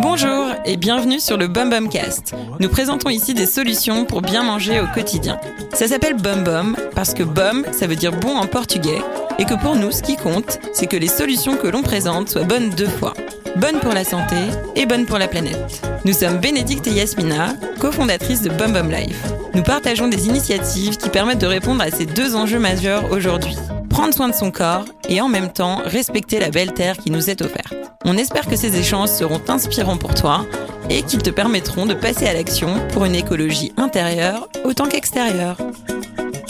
Bonjour et bienvenue sur le Bum Bum Cast. Nous présentons ici des solutions pour bien manger au quotidien. Ça s'appelle Bum Bum parce que bum, ça veut dire bon en portugais et que pour nous, ce qui compte, c'est que les solutions que l'on présente soient bonnes deux fois. Bonnes pour la santé et bonnes pour la planète. Nous sommes Bénédicte et Yasmina, cofondatrices de Bum Bum Life. Nous partageons des initiatives qui permettent de répondre à ces deux enjeux majeurs aujourd'hui. Prendre soin de son corps et en même temps respecter la belle terre qui nous est offerte. On espère que ces échanges seront inspirants pour toi et qu'ils te permettront de passer à l'action pour une écologie intérieure autant qu'extérieure.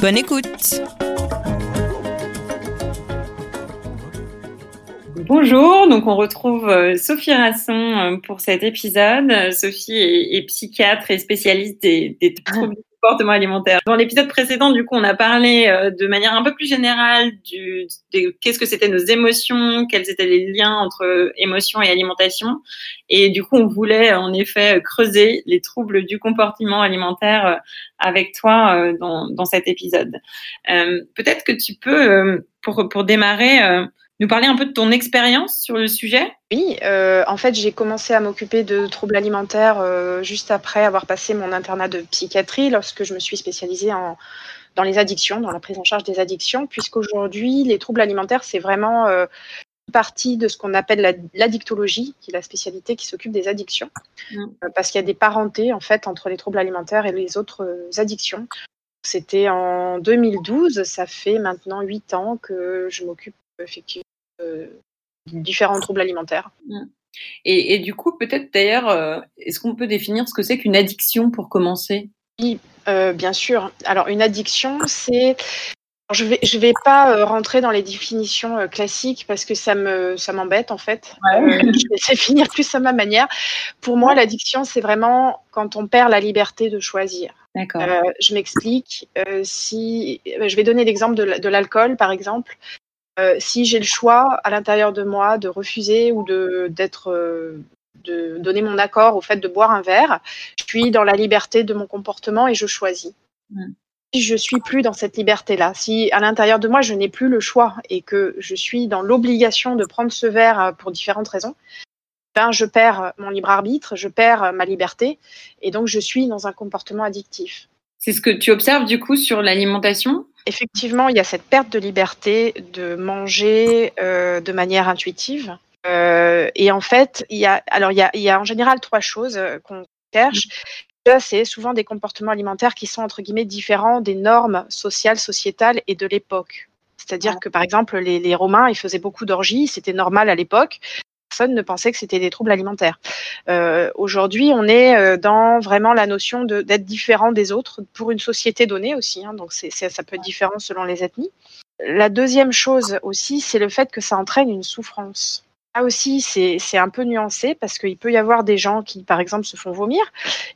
Bonne écoute Bonjour, donc on retrouve euh, Sophie Rasson euh, pour cet épisode. Sophie est, psychiatre et spécialiste des, des troubles comportement alimentaire. Dans l'épisode précédent, du coup, on a parlé euh, de manière un peu plus générale du qu'est-ce que c'était nos émotions, quels étaient les liens entre émotions et alimentation. Et du coup, on voulait en effet creuser les troubles du comportement alimentaire euh, avec toi euh, dans, dans cet épisode. Peut-être que tu peux, pour, pour démarrer, nous parler un peu de ton expérience sur le sujet? Oui, euh, en fait, j'ai commencé à m'occuper de troubles alimentaires euh, juste après avoir passé mon internat de psychiatrie, lorsque je me suis spécialisée en, dans les addictions, dans la prise en charge des addictions, puisqu'aujourd'hui, les troubles alimentaires, c'est vraiment euh, une partie de ce qu'on appelle l'addictologie, qui est la spécialité qui s'occupe des addictions, mmh. parce qu'il y a des parentés, en fait, entre les troubles alimentaires et les autres addictions. C'était en 2012, ça fait maintenant huit ans que je m'occupe effectivement euh, différents troubles alimentaires. Mm. Et, et, du coup, peut-être d'ailleurs, euh, est-ce qu'on peut définir ce que c'est qu'une addiction pour commencer? Oui, euh, bien sûr. Alors, une addiction, c'est je vais je vais pas rentrer dans les définitions classiques parce que ça me ça m'embête en fait. Ouais. je vais définir plus à ma manière. Pour moi, l'addiction c'est vraiment quand on perd la liberté de choisir. D'accord. je m'explique. si je vais donner l'exemple de, de l'alcool par exemple. Euh, si j'ai le choix à l'intérieur de moi de refuser ou de d'être euh, de donner mon accord au fait de boire un verre, je suis dans la liberté de mon comportement et je choisis. Mm. Si je suis plus dans cette liberté-là, si à l'intérieur de moi je n'ai plus le choix et que je suis dans l'obligation de prendre ce verre euh, pour différentes raisons, ben je perds mon libre arbitre, je perds ma liberté et donc je suis dans un comportement addictif. C'est ce que tu observes du coup sur l'alimentation? Effectivement, il y a cette perte de liberté de manger euh, de manière intuitive. Euh, et en fait, il y a, alors il y a, en général trois choses euh, qu'on cherche. C'est souvent des comportements alimentaires qui sont entre guillemets différents des normes sociales, sociétales et de l'époque. C'est-à-dire que par exemple, les, les Romains, ils faisaient beaucoup d'orgies, c'était normal à l'époque personne ne pensait que c'était des troubles alimentaires. Euh, aujourd'hui, on est euh, dans vraiment la notion d'être différent des autres pour une société donnée aussi. Hein, donc ça peut être différent selon les ethnies. La deuxième chose aussi, c'est le fait que ça entraîne une souffrance. Là aussi, c'est un peu nuancé parce qu'il peut y avoir des gens qui, par exemple, se font vomir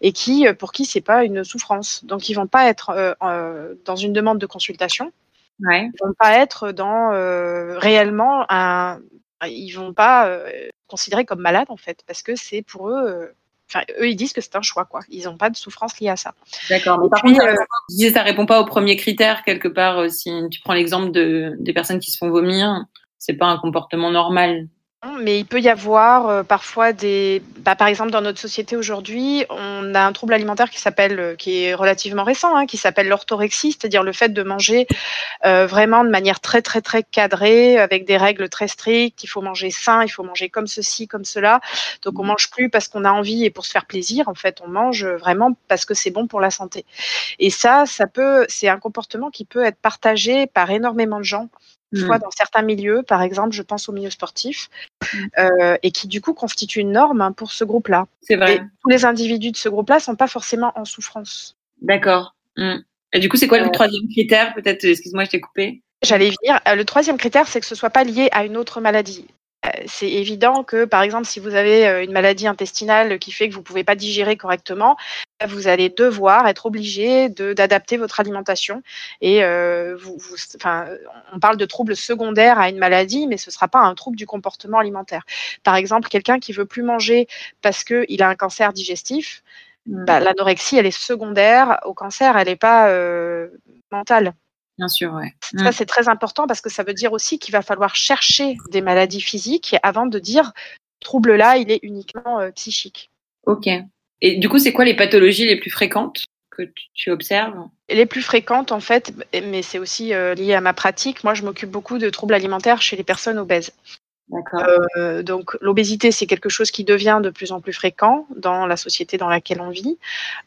et qui, euh, pour qui c'est pas une souffrance. Donc, ils vont pas être euh, dans une demande de consultation. Ouais. Ils vont pas être dans euh, réellement un, ils vont pas euh, considérer comme malades en fait, parce que c'est pour eux. Euh, enfin, eux, ils disent que c'est un choix, quoi. Ils n'ont pas de souffrance liée à ça. D'accord. Mais par contre, euh, ça répond pas au premier critère quelque part. Si tu prends l'exemple de des personnes qui se font vomir, c'est pas un comportement normal mais il peut y avoir euh, parfois des. Bah, par exemple, dans notre société aujourd'hui, on a un trouble alimentaire qui s'appelle, euh, qui est relativement récent, hein, qui s'appelle l'orthorexie, c'est-à-dire le fait de manger euh, vraiment de manière très très très cadrée, avec des règles très strictes. Il faut manger sain, il faut manger comme ceci, comme cela. Donc on mmh. mange plus parce qu'on a envie et pour se faire plaisir. En fait, on mange vraiment parce que c'est bon pour la santé. Et ça, ça peut, c'est un comportement qui peut être partagé par énormément de gens soit mmh. dans certains milieux, par exemple, je pense au milieu sportif, mmh. euh, et qui du coup constitue une norme hein, pour ce groupe-là. C'est vrai. tous les individus de ce groupe-là sont pas forcément en souffrance. D'accord. Mmh. Et du coup, c'est quoi le euh. troisième critère Peut-être, excuse-moi, je t'ai coupé. J'allais venir. Euh, le troisième critère, c'est que ce soit pas lié à une autre maladie. C'est évident que, par exemple, si vous avez une maladie intestinale qui fait que vous ne pouvez pas digérer correctement, vous allez devoir être obligé d'adapter votre alimentation. Et euh, vous, enfin, on parle de troubles secondaires à une maladie, mais ce ne sera pas un trouble du comportement alimentaire. Par exemple, quelqu'un qui veut plus manger parce qu'il a un cancer digestif, mmh. bah, l'anorexie, elle est secondaire au cancer, elle n'est pas mentale. Bien sûr, ouais. Ça, mm. c'est très important parce que ça veut dire aussi qu'il va falloir chercher des maladies physiques avant de dire trouble-là, il est uniquement euh, psychique. Ok. Et du coup, c'est quoi les pathologies les plus fréquentes que tu observes? Les plus fréquentes, en fait, mais c'est aussi euh, lié à ma pratique. Moi, je m'occupe beaucoup de troubles alimentaires chez les personnes obèses. Euh, donc l'obésité, c'est quelque chose qui devient de plus en plus fréquent dans la société dans laquelle on vit.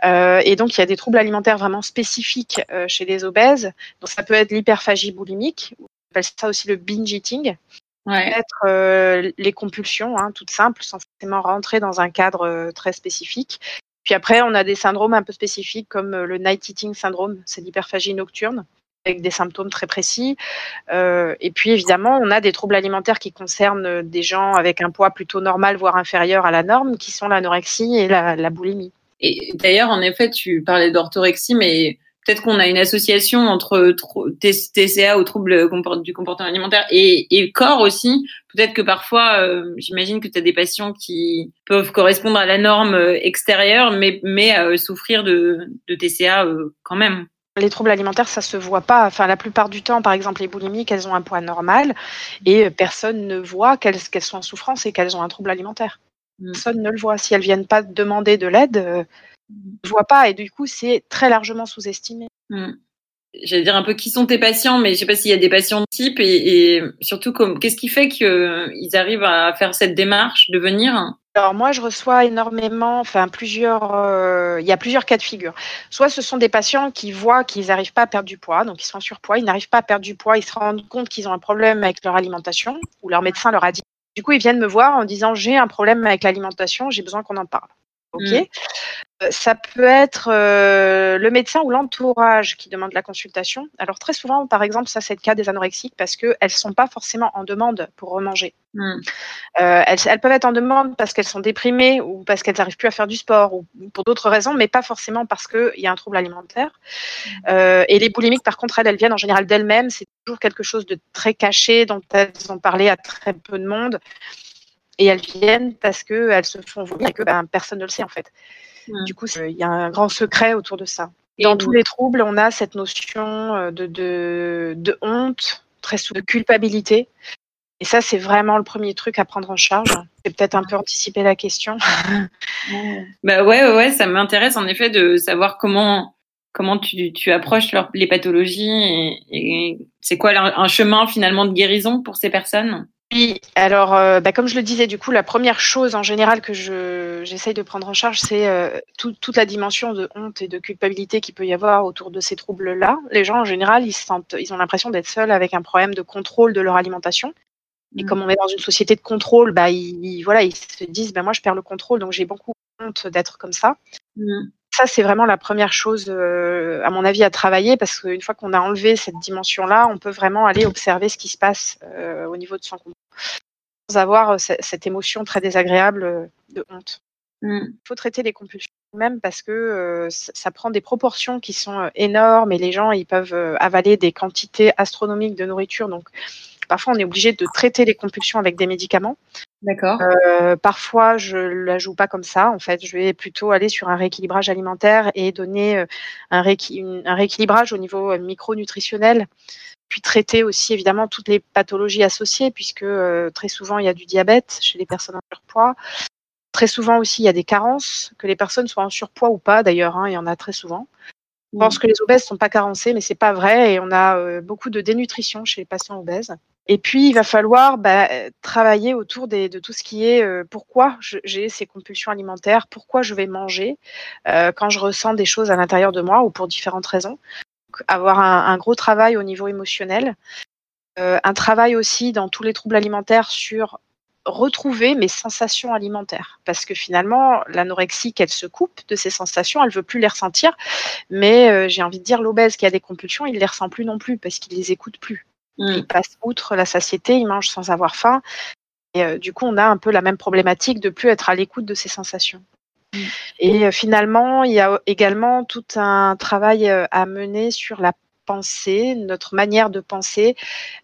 Euh, et donc il y a des troubles alimentaires vraiment spécifiques chez les obèses. Donc ça peut être l'hyperphagie boulimique, on appelle ça aussi le binge eating. Ouais. Être euh, les compulsions, hein, toutes simples, sans forcément rentrer dans un cadre euh, très spécifique. Puis après, on a des syndromes un peu spécifiques comme le night eating syndrome, c'est l'hyperphagie nocturne avec des symptômes très précis. Euh, et puis évidemment, on a des troubles alimentaires qui concernent des gens avec un poids plutôt normal, voire inférieur à la norme, qui sont l'anorexie et la, boulimie. Et d'ailleurs, en effet, tu parlais d'orthorexie, mais peut-être qu'on a une association entre TCA au trouble du comportement alimentaire et, et corps aussi. Peut-être que parfois, euh, j'imagine que tu as des patients qui peuvent correspondre à la norme extérieure, mais, mais euh, souffrir de, de TCA quand même. Les troubles alimentaires, ça se voit pas. Enfin, la plupart du temps, par exemple, les boulimiques, elles ont un poids normal et personne ne voit qu'elles sont en souffrance et qu'elles ont un trouble alimentaire. Mm. Personne ne le voit. Si elles viennent pas demander de l'aide, euh, ne voit pas et du coup, c'est très largement sous-estimé. Mm. J'allais dire un peu qui sont tes patients, mais je sais pas s'il y a des patients de type et, et surtout qu'est-ce qui fait qu'ils arrivent à faire cette démarche de venir? Alors moi, je reçois énormément, enfin plusieurs, euh, il y a plusieurs cas de figure. Soit ce sont des patients qui voient qu'ils n'arrivent pas à perdre du poids, donc ils sont en surpoids, ils n'arrivent pas à perdre du poids, ils se rendent compte qu'ils ont un problème avec leur alimentation, ou leur médecin leur a dit. Du coup, ils viennent me voir en disant j'ai un problème avec l'alimentation, j'ai besoin qu'on en parle. Ok. Mm. Euh, ça peut être euh, le médecin ou l'entourage qui demande la consultation. Alors très souvent, par exemple, ça c'est le cas des anorexiques parce qu'elles ne sont pas forcément en demande pour remanger. Hmm. Euh, elles, peuvent être en demande parce qu'elles sont déprimées ou parce qu'elles n'arrivent plus à faire du sport ou pour d'autres raisons, mais pas forcément parce qu'il y a un trouble alimentaire. Hmm. et les boulimiques, par contre, elles, elles viennent en général d'elles-mêmes. C'est toujours quelque chose de très caché dont elles ont parlé à très peu de monde. Et elles viennent parce qu'elles se font vomir et que ben, personne ne le sait en fait. Du coup, il y a un grand secret autour de ça. Dans tous les troubles, on a cette notion euh, de, de, honte, très souvent de culpabilité. Et ça, c'est vraiment le premier truc à prendre en charge. C'est peut-être un peu anticiper la question. bah ouais, ouais, ça m'intéresse en effet de savoir comment comment tu, tu approches les pathologies et c'est quoi un chemin finalement de guérison pour ces personnes? Oui, alors euh, bah, comme je le disais, du coup, la première chose en général que je j'essaye de prendre en charge, c'est euh, toute la dimension de honte et de culpabilité qu'il peut y avoir autour de ces troubles-là. Les gens en général, ils sentent, ils ont l'impression d'être seuls avec un problème de contrôle de leur alimentation. Et mmh. comme on est dans une société de contrôle, bah ils, voilà, ils se disent, bah, moi je perds le contrôle, donc j'ai beaucoup honte d'être comme ça. Mmh ça, c'est vraiment la première chose, euh, à mon avis, à travailler, parce qu'une fois qu'on a enlevé cette dimension-là, on peut vraiment aller observer ce qui se passe euh, au niveau de son comportement, sans avoir euh, cette émotion très désagréable de honte. Mm. Il faut traiter les compulsions même parce que ça prend des proportions qui sont énormes et les gens ils peuvent avaler des quantités astronomiques de nourriture. Donc parfois on est obligé de traiter les compulsions avec des médicaments. D'accord. Euh, parfois, je la joue pas comme ça. En fait, je vais plutôt aller sur un rééquilibrage alimentaire et donner euh, un, rééquilibrage au niveau euh, micronutritionnel, puis traiter aussi évidemment toutes les pathologies associées, puisque très souvent il y a du diabète chez les personnes en surpoids. Très souvent aussi il y a des carences, que les personnes soient en surpoids ou pas. D'ailleurs, hein, il y en a très souvent. On pense que les obèses sont pas carencés, mais c'est pas vrai, et on a beaucoup de dénutrition chez les patients obèses. Et puis, il va falloir bah, travailler autour de tout ce qui est euh, pourquoi j'ai ces compulsions alimentaires, pourquoi je vais manger euh, quand je ressens des choses à l'intérieur de moi ou pour différentes raisons. Donc, avoir un, gros travail au niveau émotionnel, euh, un travail aussi dans tous les troubles alimentaires sur retrouver mes sensations alimentaires. Parce que finalement, l'anorexie, elle se coupe de ses sensations, elle veut plus les ressentir. Mais j'ai envie de dire, l'obèse qui a des compulsions, il les ressent plus non plus parce qu'il les écoute plus. Mm. Il passe outre la satiété, il mange sans avoir faim. Et euh, du coup, on a un peu la même problématique de plus être à l'écoute de ses sensations. Mm. Et euh, finalement, il y a également tout un travail euh, à mener sur la pensée, notre manière de penser.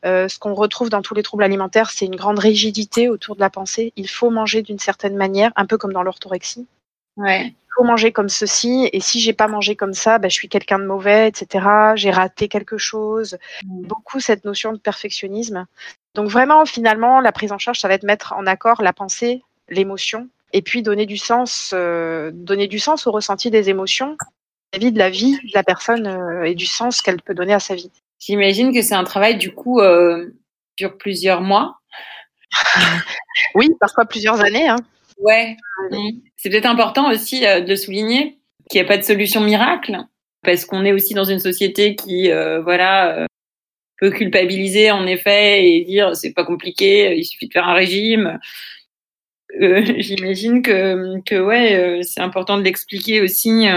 ce qu'on retrouve dans tous les troubles alimentaires, c'est une grande rigidité autour de la pensée. Il faut manger d'une certaine manière, un peu comme dans l'orthorexie. Ouais. Il faut manger comme ceci, et si j'ai pas mangé comme ça, ben, je suis quelqu'un de mauvais, etc. J'ai raté quelque chose. Mm. Beaucoup cette notion de perfectionnisme. Donc vraiment, finalement, la prise en charge, ça va être mettre en accord la pensée, l'émotion, et puis donner du sens, euh, donner du sens au ressenti des émotions vis de la vie de la personne euh, et du sens qu'elle peut donner à sa vie. J'imagine que c'est un travail du coup euh, dure plusieurs mois. oui, parfois plusieurs années. Hein. Ouais. C'est peut-être important aussi euh, de souligner qu'il n'y a pas de solution miracle parce qu'on est aussi dans une société qui, euh, voilà, peut culpabiliser en effet et dire c'est pas compliqué, il suffit de faire un régime. J'imagine que, que ouais, c'est important de l'expliquer aussi.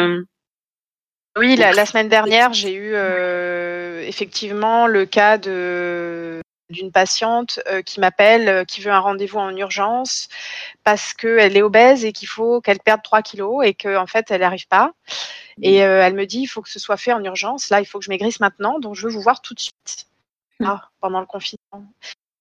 Oui, la, semaine dernière, j'ai eu euh, effectivement le cas de d'une patiente euh, qui m'appelle, euh, qui veut un rendez-vous en urgence parce qu'elle est obèse et qu'il faut qu'elle perde 3 kilos et qu'en en fait elle n'arrive pas. Et elle me dit, il faut que ce soit fait en urgence. Là, il faut que je maigrisse maintenant, donc je veux vous voir tout de suite. Mmh. Ah, pendant le confinement.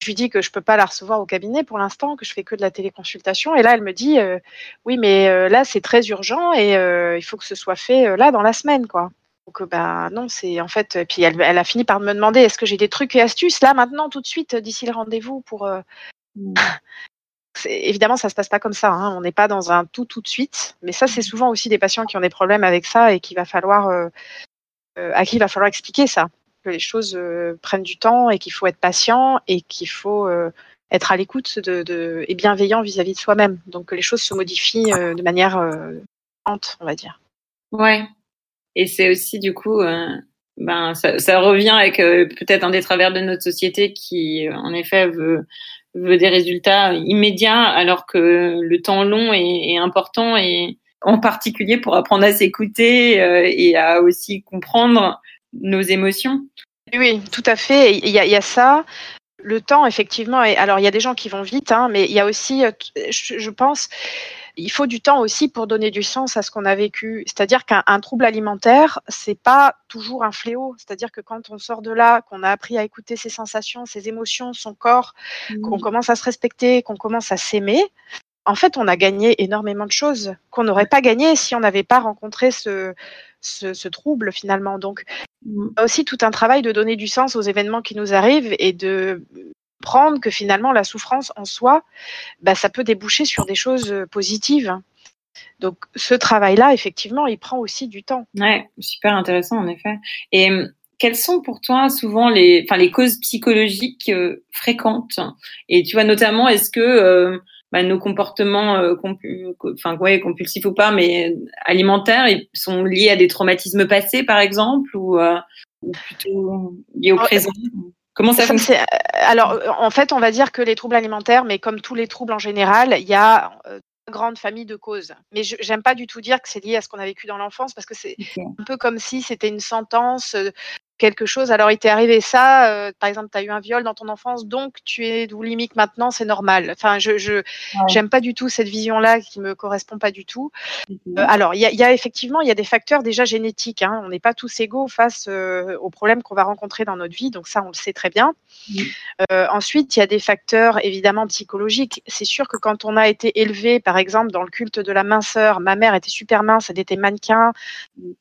Je lui dis que je peux pas la recevoir au cabinet pour l'instant, que je fais que de la téléconsultation. Et là, elle me dit, euh, oui, mais euh, là, c'est très urgent et euh, il faut que ce soit fait là dans la semaine, quoi. Donc, bah non, c'est en fait. Et puis elle, a fini par me demander, est-ce que j'ai des trucs et astuces? Là maintenant, tout de suite, d'ici le rendez-vous pour. Mmh. Évidemment, ça se passe pas comme ça. Hein. On n'est pas dans un tout tout de suite. Mais ça, c'est mmh. souvent aussi des patients qui ont des problèmes avec ça et qu'il va falloir à qui il va falloir expliquer ça que les choses euh, prennent du temps et qu'il faut être patient et qu'il faut euh, être à l'écoute de, et bienveillant vis-à-vis de soi-même. Donc que les choses se modifient euh, de manière lente, on va dire. Ouais. Et c'est aussi du coup, ben ça, revient avec peut-être un des travers de notre société qui, en effet, veut veut des résultats immédiats alors que le temps long est, est important et en particulier pour apprendre à s'écouter et à aussi comprendre nos émotions. Oui, tout à fait. Il y, a, ça. Le temps, effectivement. Et alors, il y a des gens qui vont vite, hein, mais il y a aussi, euh, je, pense, il faut du temps aussi pour donner du sens à ce qu'on a vécu. C'est-à-dire qu'un trouble alimentaire, c'est pas toujours un fléau. C'est-à-dire que quand on sort de là, qu'on a appris à écouter ses sensations, ses émotions, son corps, mmh. qu'on commence à se respecter, qu'on commence à s'aimer, en fait, on a gagné énormément de choses qu'on n'aurait pas gagné si on n'avait pas rencontré ce, ce, trouble finalement. Donc, il y a aussi tout un travail de donner du sens aux événements qui nous arrivent et de prendre que finalement la souffrance en soi, bah, ça peut déboucher sur des choses euh, positives. Donc, ce travail-là, effectivement, il prend aussi du temps. Ouais, super intéressant en effet. Et hum, quelles sont pour toi souvent les, enfin, les causes psychologiques euh, fréquentes? Et tu vois notamment, est-ce que euh, bah, nos comportements euh, enfin ouais, compulsifs ou pas, mais alimentaires, ils sont liés à des traumatismes passés, par exemple, ou, plutôt liés au présent? Comment ça fonctionne Alors, en fait, on va dire que les troubles alimentaires, mais comme tous les troubles en général, il y a une euh, grande famille de causes. Mais j'aime pas du tout dire que c'est lié à ce qu'on a vécu dans l'enfance parce que c'est un peu comme si c'était une sentence quelque chose. Alors, il t'est arrivé ça, euh, par exemple, tu as eu un viol dans ton enfance, donc tu es boulimique maintenant, c'est normal. Enfin, je je j'aime pas du tout cette vision-là qui me correspond pas du tout. Euh, alors, il y a, y a, effectivement, il y a des facteurs déjà génétiques. Hein. On n'est pas tous égaux face euh, aux problèmes qu'on va rencontrer dans notre vie, donc ça, on le sait très bien. ensuite, il y a des facteurs évidemment psychologiques. C'est sûr que quand on a été élevé, par exemple, dans le culte de la minceur, ma mère était super mince, elle était mannequin,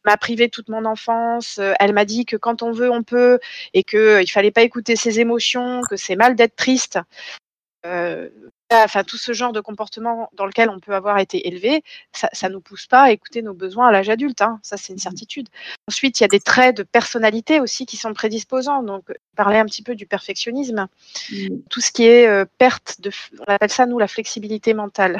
m'a privé toute mon enfance. Elle m'a dit que quand on veut, on peut, et qu'il ne fallait pas écouter ses émotions, que c'est mal d'être triste. Euh, enfin tout ce genre de comportement dans lequel on peut avoir été élevé, ça, ne nous pousse pas à écouter nos besoins à l'âge adulte. Hein. Ça, c'est une mmh. certitude. Ensuite, il y a des traits de personnalité aussi qui sont prédisposants. Donc, parler un petit peu du perfectionnisme, mmh. tout ce qui est euh, perte de, on appelle ça nous la flexibilité mentale,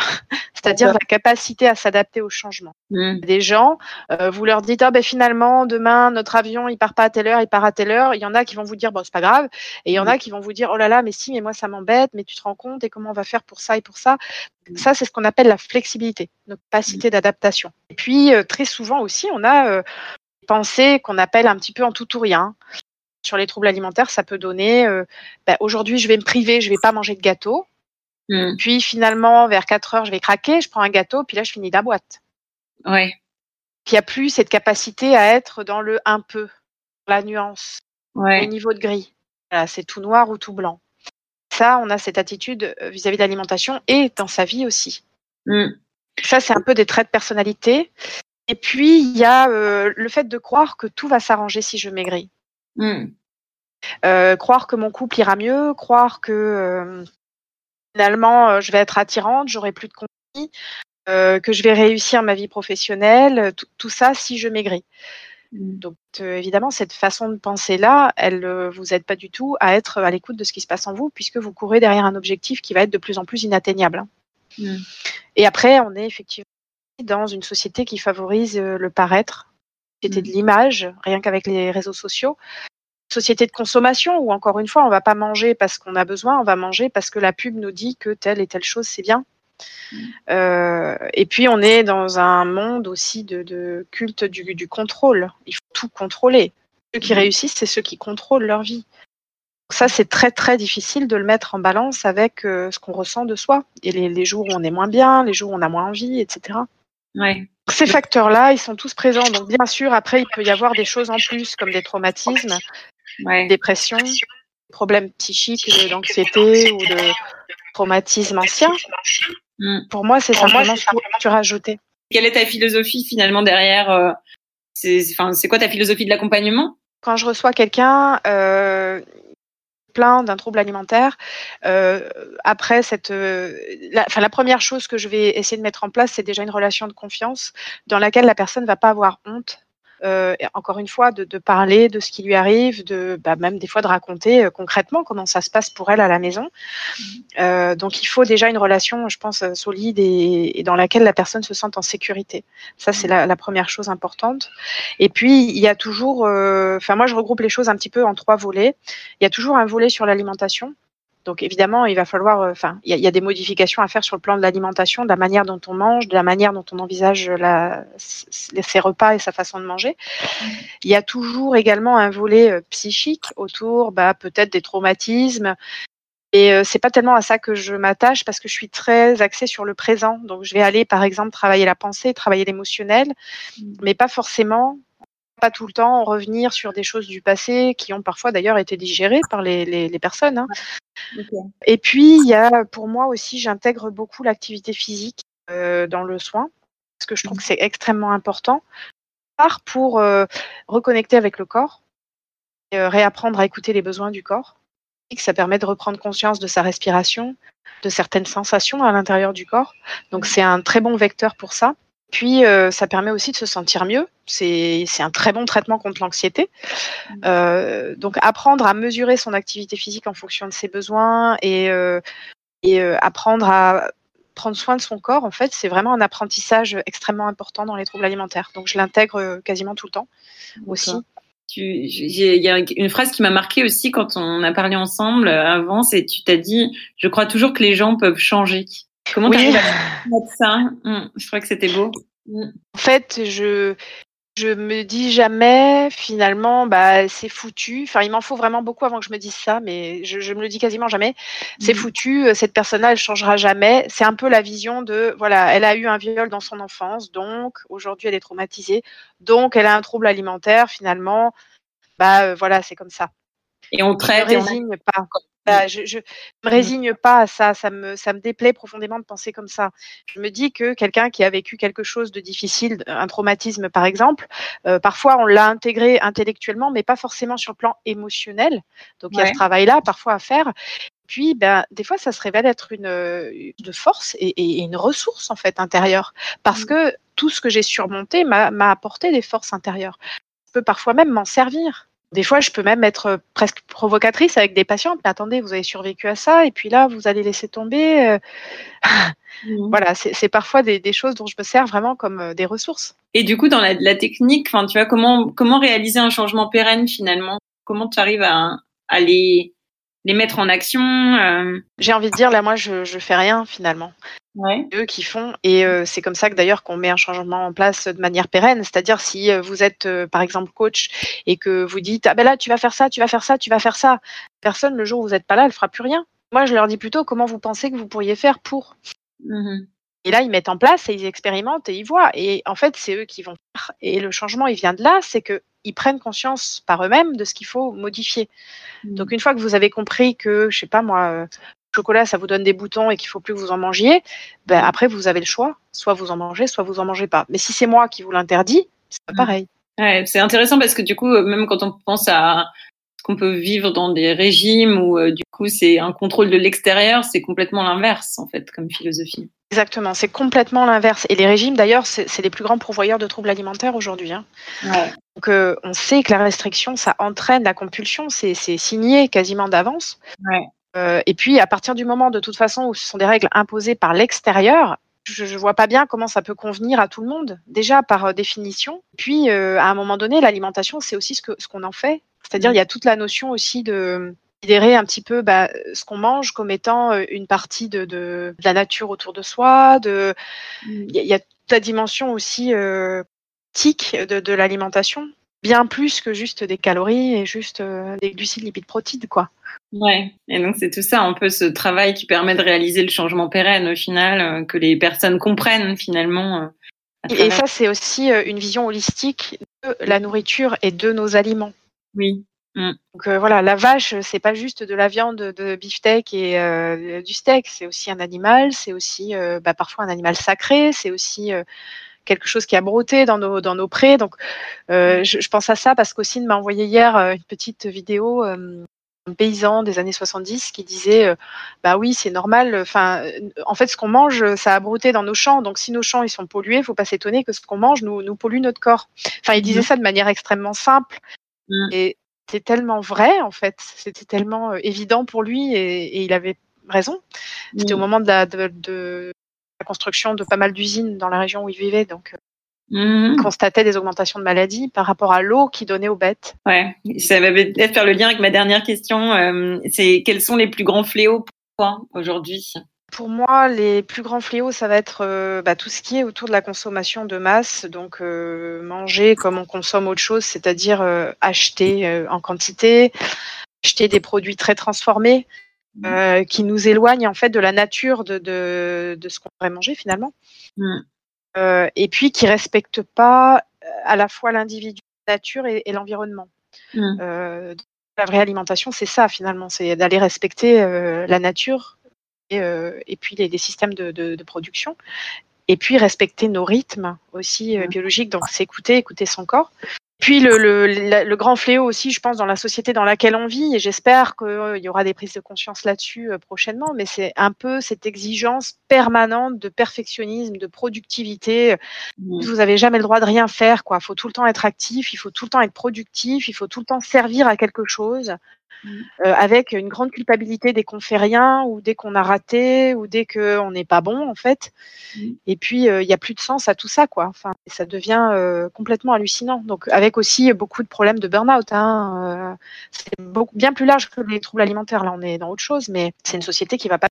c'est-à-dire la capacité à s'adapter au changement. Mmh. Des gens, euh, vous leur dites, ah ben finalement demain notre avion il part pas à telle heure, il part à telle heure. Il y en a qui vont vous dire, bon c'est pas grave, et il y en a qui vont vous dire, oh là là, mais si, mais moi ça m'embête, mais tu te rends compte et comment on va faire pour ça et pour ça. Ça, c'est ce qu'on appelle la flexibilité, notre capacité d'adaptation. Et puis, euh, très souvent aussi, on a euh, des pensées qu'on appelle un petit peu en tout ou rien. Sur les troubles alimentaires, ça peut donner euh, bah, aujourd'hui, je vais me priver, je vais pas manger de gâteau. Mmh. Puis finalement, vers 4 heures, je vais craquer, je prends un gâteau, puis là, je finis la boîte. Ouais. Il n'y a plus cette capacité à être dans le un peu, la nuance, ouais. au niveau de gris. c'est tout noir ou tout blanc ça, on a cette attitude euh, vis-à-vis de l'alimentation et dans sa vie aussi. Mmh. Ça, c'est un peu des traits de personnalité. Et puis, il y a euh, le fait de croire que tout va s'arranger si je maigris. Hmm. Euh, croire que mon couple ira mieux, croire que euh, finalement je vais être attirante, j'aurai plus de conflits, que je vais réussir ma vie professionnelle, tout ça si je maigris. Hmm. Donc évidemment, cette façon de penser-là, elle ne vous aide pas du tout à être à l'écoute de ce qui se passe en vous, puisque vous courez derrière un objectif qui va être de plus en plus inatteignable. Hein. Hmm. Et après, on est effectivement dans une société qui favorise euh, le paraître, société mm. de l'image, rien qu'avec les réseaux sociaux. Société de consommation où encore une fois, on va pas manger parce qu'on a besoin, on va manger parce que la pub nous dit que telle et telle chose c'est bien. Mm. Euh, et puis on est dans un monde aussi de, culte du, contrôle. Il faut tout contrôler. Ceux qui mm. réussissent, c'est ceux qui contrôlent leur vie. Ça, c'est très très difficile de le mettre en balance avec euh, ce qu'on ressent de soi. Et les, les, jours où on est moins bien, les jours où on a moins envie, etc. Ces facteurs-là, ils sont tous présents. Donc, bien sûr, après, il peut y avoir des choses en plus, comme des traumatismes, ouais. dépression, problèmes psychiques, d'anxiété ou de traumatisme ancien. Mm. Pour moi, c'est simplement ce que tu rajouter. Quelle est ta philosophie finalement derrière euh, C'est quoi ta philosophie de l'accompagnement? Quand je reçois quelqu'un, euh, plein d'un trouble alimentaire. Euh, après cette, euh, la, la première chose que je vais essayer de mettre en place, c'est déjà une relation de confiance dans laquelle la personne va pas avoir honte euh, encore une fois, de, de, parler de ce qui lui arrive, de bah, même des fois de raconter euh, concrètement comment ça se passe pour elle à la maison. Mmh. Euh, donc il faut déjà une relation, je pense, euh, solide et, et, dans laquelle la personne se sente en sécurité. Ça, c'est mmh. la, la, première chose importante. Et puis il y a toujours, euh, enfin moi je regroupe les choses un petit peu en trois volets. Il y a toujours un volet sur l'alimentation donc évidemment, il va falloir, euh, enfin, il y, a des modifications à faire sur le plan de l'alimentation, de la manière dont on mange, de la manière dont on envisage la, ses repas et sa façon de manger. Il y a toujours également un volet euh, psychique autour, bah, peut-être des traumatismes. Et euh, c'est pas tellement à ça que je m'attache parce que je suis très axée sur le présent. Donc je vais aller, par exemple, travailler la pensée, travailler l'émotionnel, mmh. mais pas forcément pas tout le temps revenir sur des choses du passé qui ont parfois d'ailleurs été digérées par les, les, personnes. Hein. Et puis, il y a, pour moi aussi, j'intègre beaucoup l'activité physique euh, dans le soin, parce que je trouve que c'est extrêmement important, part pour euh, reconnecter avec le corps, et, euh, réapprendre à écouter les besoins du corps. Ça permet de reprendre conscience de sa respiration, de certaines sensations à l'intérieur du corps. Donc, c'est un très bon vecteur pour ça. Puis, euh, ça permet aussi de se sentir mieux. C'est un très bon traitement contre l'anxiété. Mmh. Euh, donc, apprendre à mesurer son activité physique en fonction de ses besoins et, euh, et apprendre à prendre soin de son corps, en fait, c'est vraiment un apprentissage extrêmement important dans les troubles alimentaires. Donc, je l'intègre quasiment tout le temps aussi. Il y a une phrase qui m'a marqué aussi quand on a parlé ensemble avant, c'est tu t'as dit, je crois toujours que les gens peuvent changer. Comment tu arrives à mettre ça mmh, Je crois que c'était beau. Mmh. En fait, je je me dis jamais finalement bah c'est foutu. Enfin, il m'en faut vraiment beaucoup avant que je me dise ça, mais je, je me le dis quasiment jamais. C'est mmh. foutu. Euh, cette personne-là, elle changera jamais. C'est un peu la vision de voilà, elle a eu un viol dans son enfance, donc aujourd'hui elle est traumatisée, donc elle a un trouble alimentaire. Finalement, bah euh, voilà, c'est comme ça. Et on traite. Résigne pas. Bah, je, je me résigne pas à ça, ça me, ça me déplaît profondément de penser comme ça. Je me dis que quelqu'un qui a vécu quelque chose de difficile, un traumatisme par exemple, euh, parfois on l'a intégré intellectuellement, mais pas forcément sur le plan émotionnel. Donc il y a ce travail-là parfois à faire. Puis, ben, des fois, ça se révèle être une, de force et, et, une ressource en fait intérieure, parce mmh. que tout ce que j'ai surmonté m'a apporté des forces intérieures. Je peux parfois même m'en servir. Des fois, je peux même être euh, presque provocatrice avec des patientes. Mais attendez, vous avez survécu à ça, et puis là, vous allez laisser tomber. Euh. Mmh. Voilà, c'est parfois des, des, choses dont je me sers vraiment comme euh, des ressources. Et du coup, dans la, la technique, enfin, tu vois, comment comment réaliser un changement pérenne finalement? Comment tu arrives à, à les les mettre en action euh... J'ai envie de dire là, moi, je je fais rien finalement. Ouais. Eux qui font et euh, c'est comme ça que d'ailleurs qu'on met un changement en place de manière pérenne. C'est-à-dire si euh, vous êtes euh, par exemple coach et que vous dites ah ben là tu vas faire ça, tu vas faire ça, tu vas faire ça, personne le jour où vous n'êtes pas là, elle fera plus rien. Moi je leur dis plutôt comment vous pensez que vous pourriez faire pour? Mmh et là, ils mettent en place et ils expérimentent et ils voient. Et en fait, c'est eux qui vont faire. Et le changement, il vient de là, c'est que ils prennent conscience par eux-mêmes de ce qu'il faut modifier. Mmh. Donc une fois que vous avez compris que, je sais pas moi, chocolat, ça vous donne des boutons et qu'il faut plus que vous en mangiez, ben après vous avez le choix, soit vous en mangez, soit vous en mangez pas. Mais si c'est moi qui vous l'interdis, c'est pas pareil. Ouais, c'est intéressant parce que du coup, même quand on pense à ce qu'on peut vivre dans des régimes où du coup c'est un contrôle de l'extérieur, c'est complètement l'inverse en fait comme philosophie. Exactement, c'est complètement l'inverse. Et les régimes, d'ailleurs, c'est les plus grands pourvoyeurs de troubles alimentaires aujourd'hui. Hein. Donc, euh, on sait que la restriction, ça entraîne la compulsion, c'est signé quasiment d'avance. Euh, et puis, à partir du moment, de toute façon, où ce sont des règles imposées par l'extérieur, je ne vois pas bien comment ça peut convenir à tout le monde, déjà par euh, définition. Puis, à un moment donné, l'alimentation, c'est aussi ce qu'on ce qu'on en fait. C'est-à-dire, mm. il y a toute la notion aussi de considérer un petit peu bah, ce qu'on mange comme étant euh, une partie de, de, la nature autour de soi. De, mm. il y, a toute la dimension aussi euh, tique de, de l'alimentation, bien plus que juste des calories et juste euh, des glucides, lipides, protides, quoi. Ouais, et donc c'est tout ça, un peu ce travail qui permet de réaliser le changement pérenne au final, euh, que les personnes comprennent finalement. Et ça, c'est aussi une vision holistique de la nourriture et de nos aliments. Oui. Mm. Donc euh, voilà, la vache, c'est pas juste de la viande de beefsteak et euh, du steak, c'est aussi un animal, c'est aussi euh, bah, parfois un animal sacré, c'est aussi quelque chose qui a brouté dans nos, dans nos prés. Donc je, je, pense à ça parce qu'Ossine m'a envoyé hier une petite vidéo un paysan des années 70 qui disait bah oui c'est normal enfin en fait ce qu'on mange ça a brouté dans nos champs donc si nos champs ils sont pollués faut pas s'étonner que ce qu'on mange nous, nous pollue notre corps enfin il disait mm. ça de manière extrêmement simple mm. et c'était tellement vrai en fait, c'était tellement euh, évident pour lui et, il avait raison. C'était au moment de la, de, la, construction de pas mal d'usines dans la région où il vivait, donc mmh. constatait des augmentations de maladies par rapport à l'eau qu'il donnait aux bêtes. Ouais, ça va peut-être faire le lien avec ma dernière question. Euh, c'est quels sont les plus grands fléaux pour toi aujourd'hui? Pour moi, les plus grands fléaux, ça va être euh, bah, tout ce qui est autour de la consommation de masse, donc euh, manger comme on consomme autre chose, c'est-à-dire acheter en quantité, acheter des produits très transformés mmh. qui nous éloignent en fait de la nature de, de, ce qu'on pourrait manger finalement, mmh. et puis qui respectent pas à la fois l'individu, la nature et, l'environnement. Mmh. la vraie alimentation, c'est ça finalement, c'est d'aller respecter la nature euh, et puis les, systèmes de, production. Et puis respecter nos rythmes aussi euh, biologiques, donc s'écouter, écouter son corps. Puis le, le, grand fléau aussi, je pense, dans la société dans laquelle on vit, et j'espère qu'il y aura des prises de conscience là-dessus euh, prochainement, mais c'est un peu cette exigence permanente de perfectionnisme, de productivité. Mmh. Vous n'avez jamais le droit de rien faire, quoi. Il faut tout le temps être actif, il faut tout le temps être productif, il faut tout le temps servir à quelque chose. Euh, avec une grande culpabilité dès qu'on fait rien ou dès qu'on a raté ou dès qu'on n'est pas bon en fait. Mmh. Et puis euh, il n'y a plus de sens à tout ça quoi. Enfin, ça devient euh, complètement hallucinant. Donc avec aussi beaucoup de problèmes de burn-out. Hein, c'est bien plus large que les troubles alimentaires. Là, on est dans autre chose, mais c'est une société qui va pas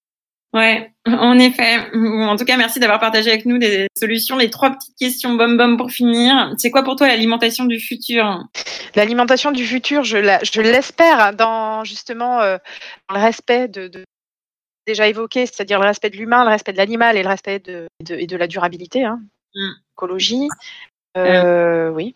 Ouais, en effet. En tout cas, merci d'avoir partagé avec nous des solutions. Les trois petites questions bom bom pour finir. C'est quoi pour toi l'alimentation du futur? L'alimentation du futur, je l'espère dans justement euh, le respect de, de, déjà évoqué, c'est-à-dire le respect de l'humain, le respect de l'animal et le respect de, de, et de la durabilité, hein, mm. écologie. Euh, oui.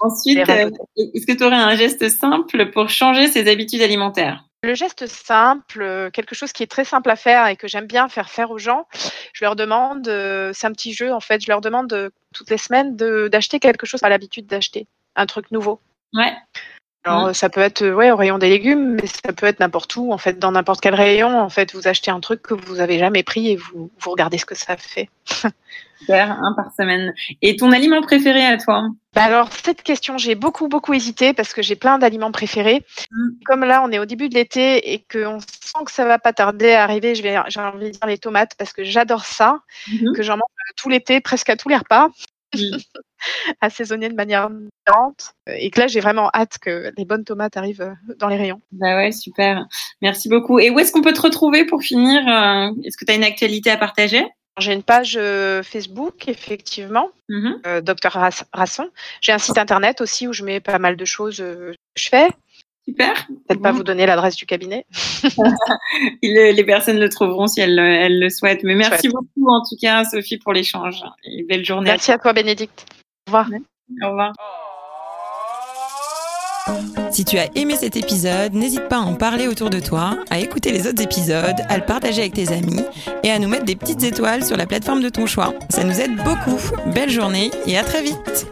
Ensuite, euh, est-ce que tu aurais un geste simple pour changer ses habitudes alimentaires? Le geste simple, euh, quelque chose qui est très simple à faire et que j'aime bien faire faire aux gens, je leur demande, euh, c'est un petit jeu en fait, je leur demande euh, toutes les semaines d'acheter quelque chose à l'habitude d'acheter, un truc nouveau. Alors mmh. ça peut être ouais au rayon des légumes, mais ça peut être n'importe où en fait, dans n'importe quel rayon en fait, vous achetez un truc que vous avez jamais pris et vous, vous regardez ce que ça fait. Super, un par semaine. Et ton aliment préféré à toi? Bah alors cette question, j'ai beaucoup beaucoup hésité parce que j'ai plein d'aliments préférés. Mmh. Comme là, on est au début de l'été et qu'on sent que ça va pas tarder à arriver, je vais j'ai envie de dire les tomates parce que j'adore ça, mmh. que j'en mange tout l'été, presque à tous les repas. assaisonner de manière différente. Et que là, j'ai vraiment hâte que les bonnes tomates arrivent euh, dans les rayons. Bah ouais, super. Merci beaucoup. Et où est-ce qu'on peut te retrouver pour finir euh, Est-ce que tu as une actualité à partager? J'ai une page euh, Facebook, effectivement. Docteur Rasson. J'ai un site internet aussi où je mets pas mal de choses que je fais. Super. Peut-être pas vous donner l'adresse du cabinet. les personnes le trouveront si elles, le souhaitent. Mais merci beaucoup en tout cas, Sophie, pour l'échange. Et belle journée. Merci à toi, Bénédicte. Au revoir. Au revoir. Si tu as aimé cet épisode, n'hésite pas à en parler autour de toi, à écouter les autres épisodes, à le partager avec tes amis et à nous mettre des petites étoiles sur la plateforme de ton choix. Ça nous aide beaucoup. Belle journée et à très vite.